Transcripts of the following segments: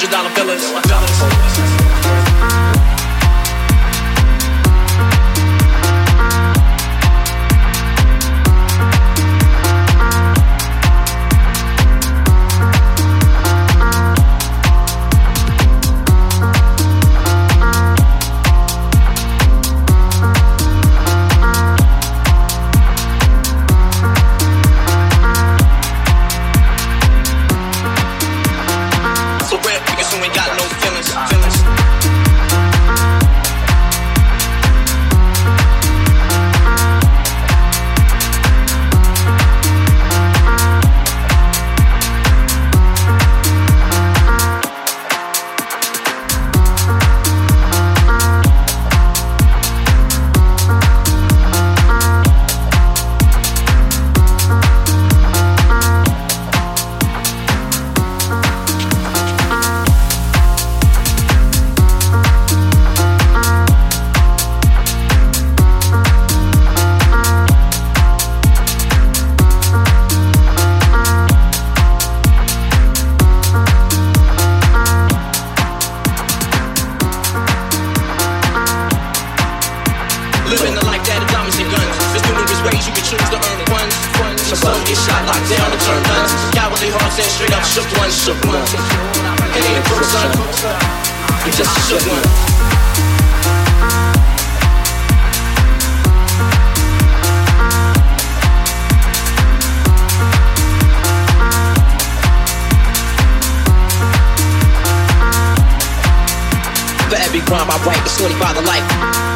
$100 fellas. Hearts straight up shook ones, shook ones. It ain't a. You just shook one. every rhyme I write is 25 to life.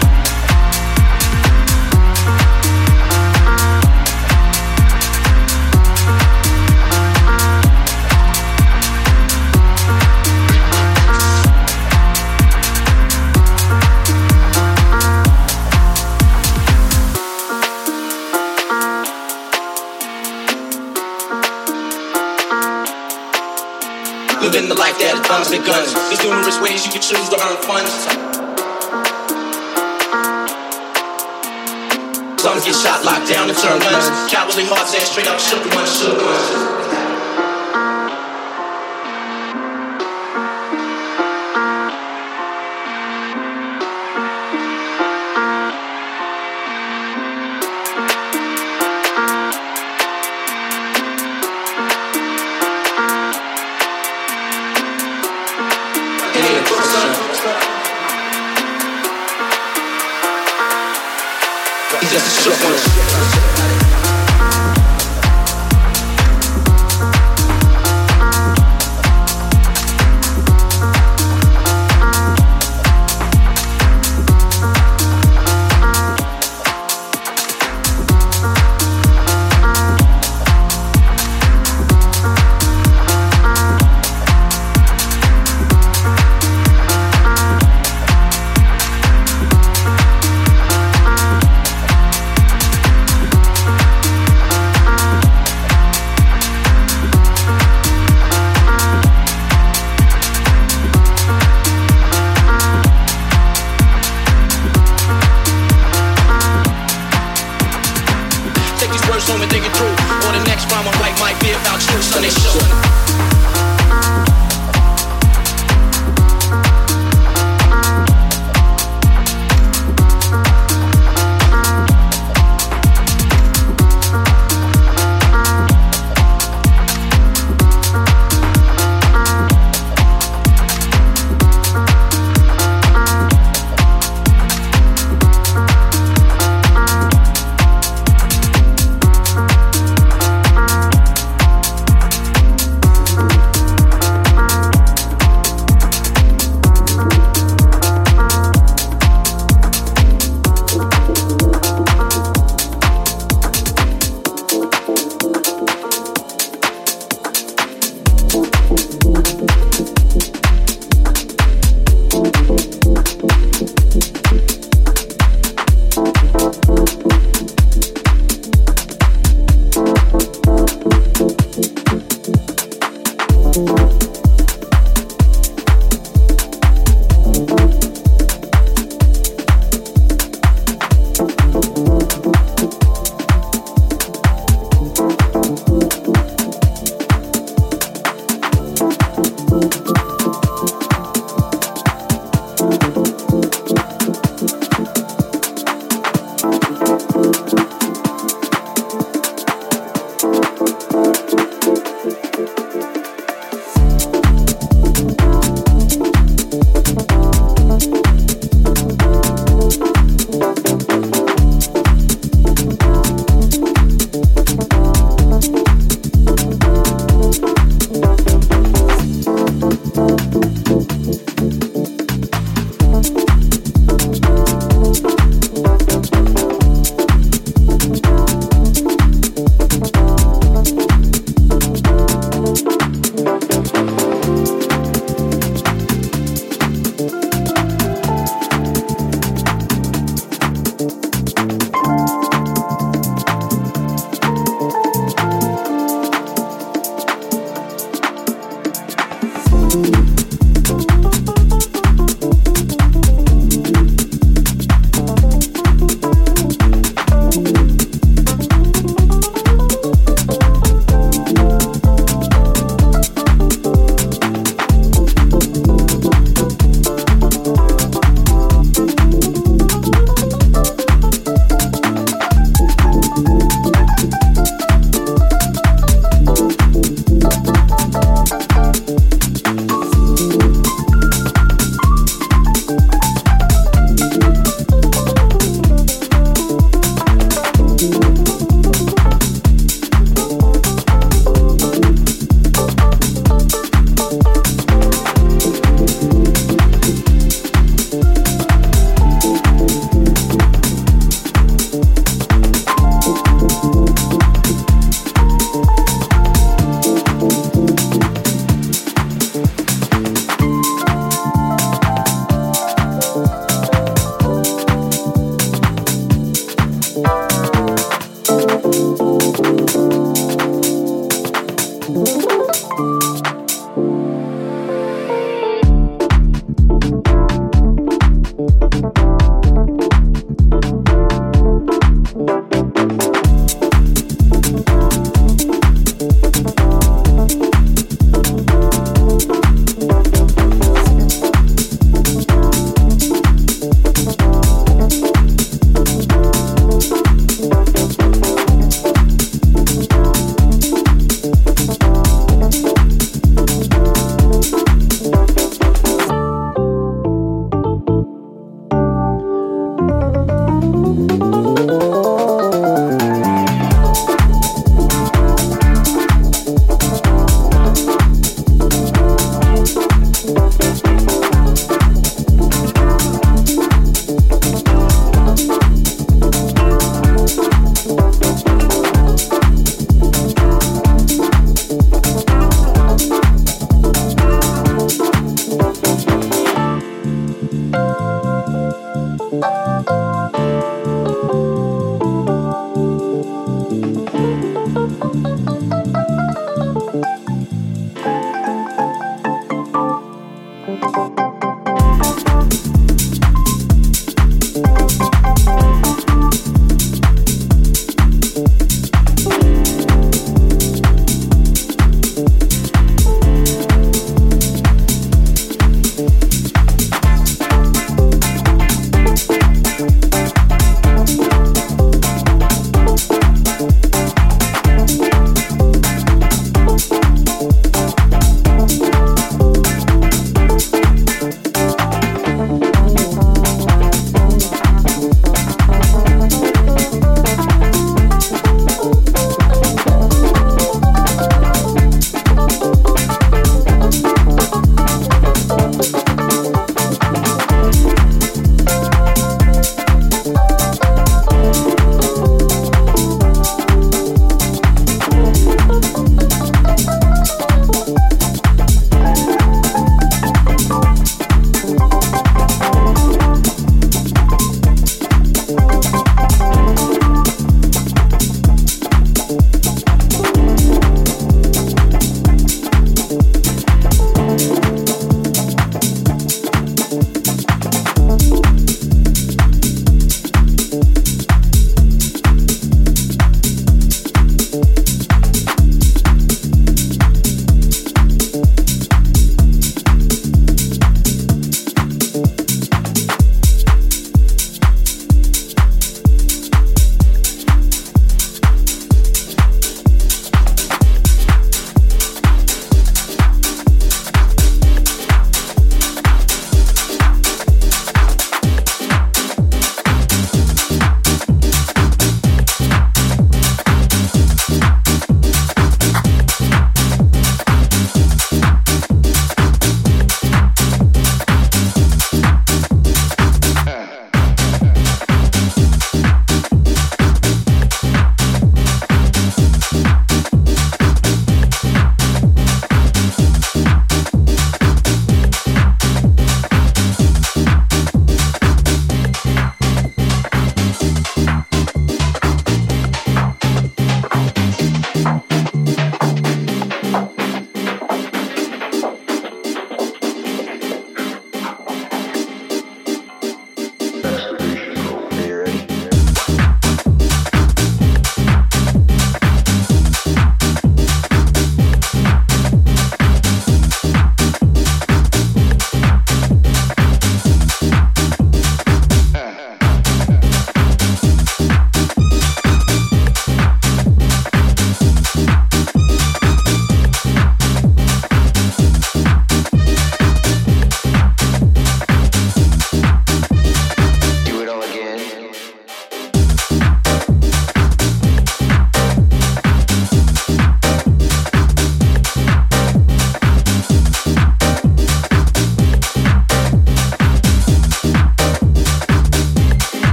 Guns. There's numerous ways you can choose to earn funds. Some get shot, locked down, and turn guns. Cowardly hearts and straight up shook ones, shook ones.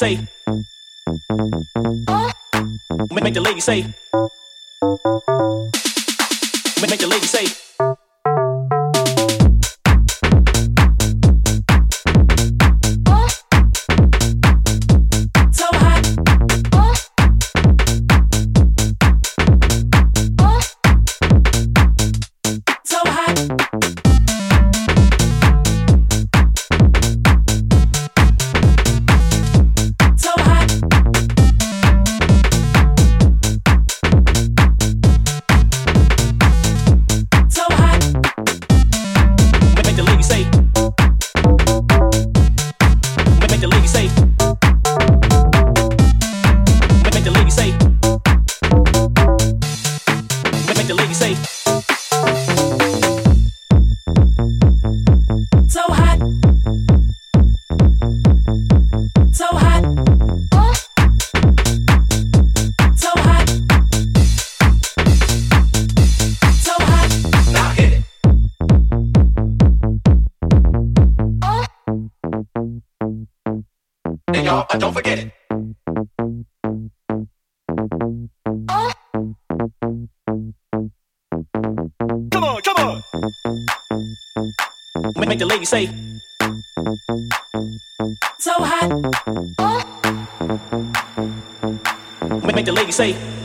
say. Make the lady say. you say. So hot. Make the lady say.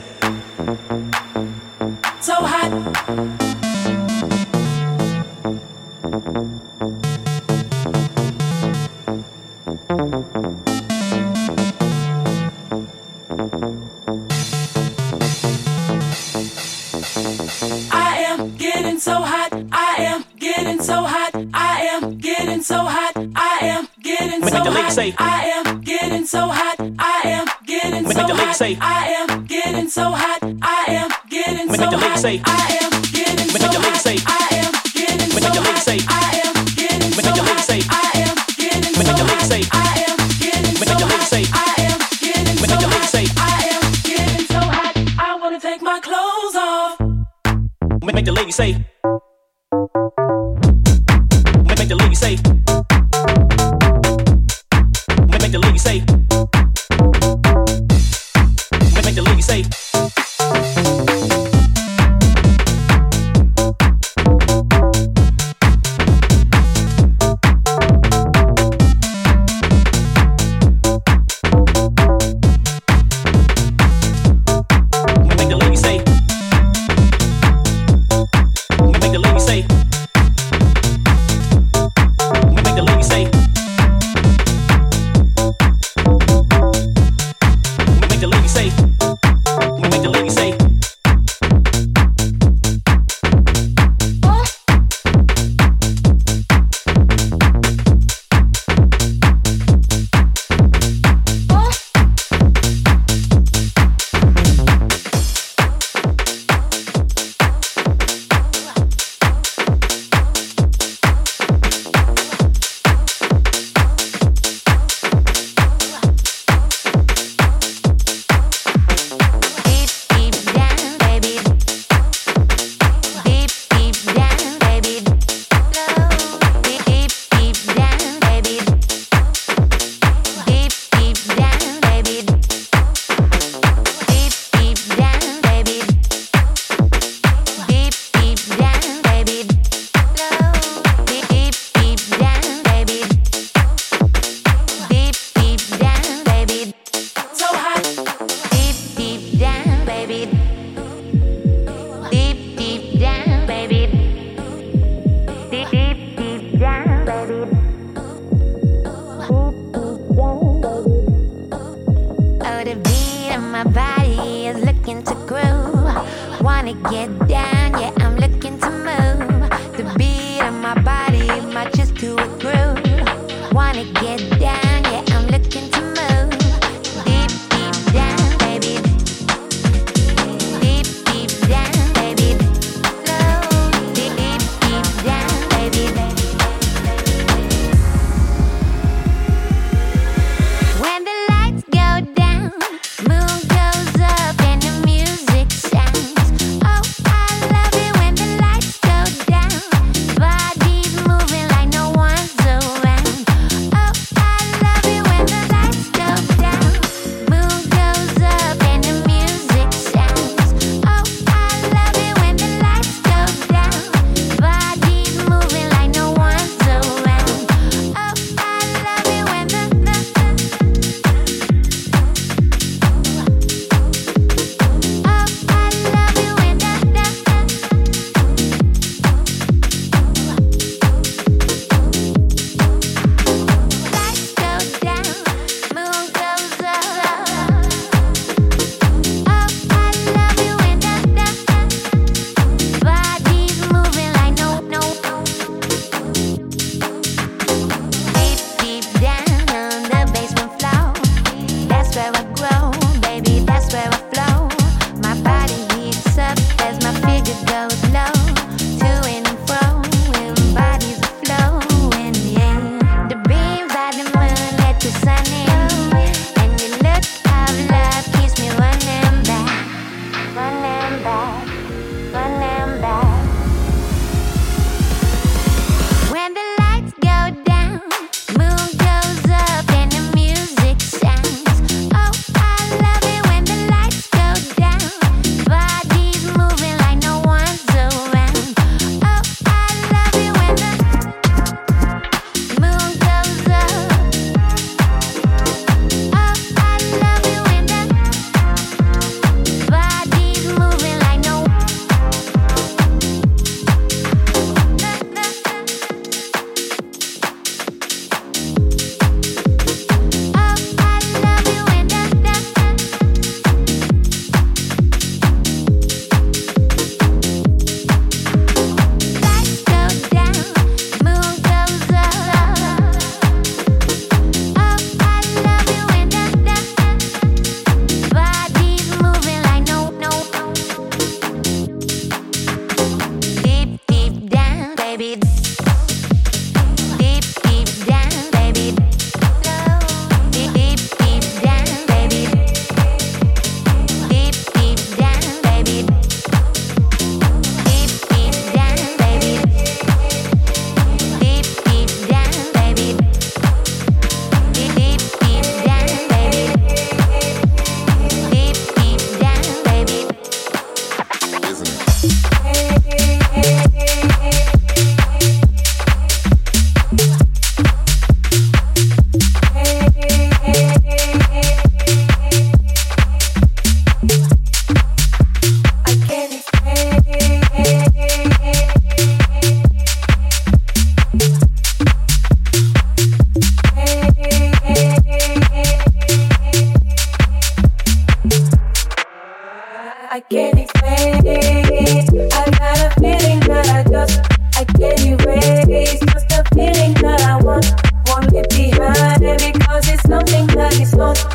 Not,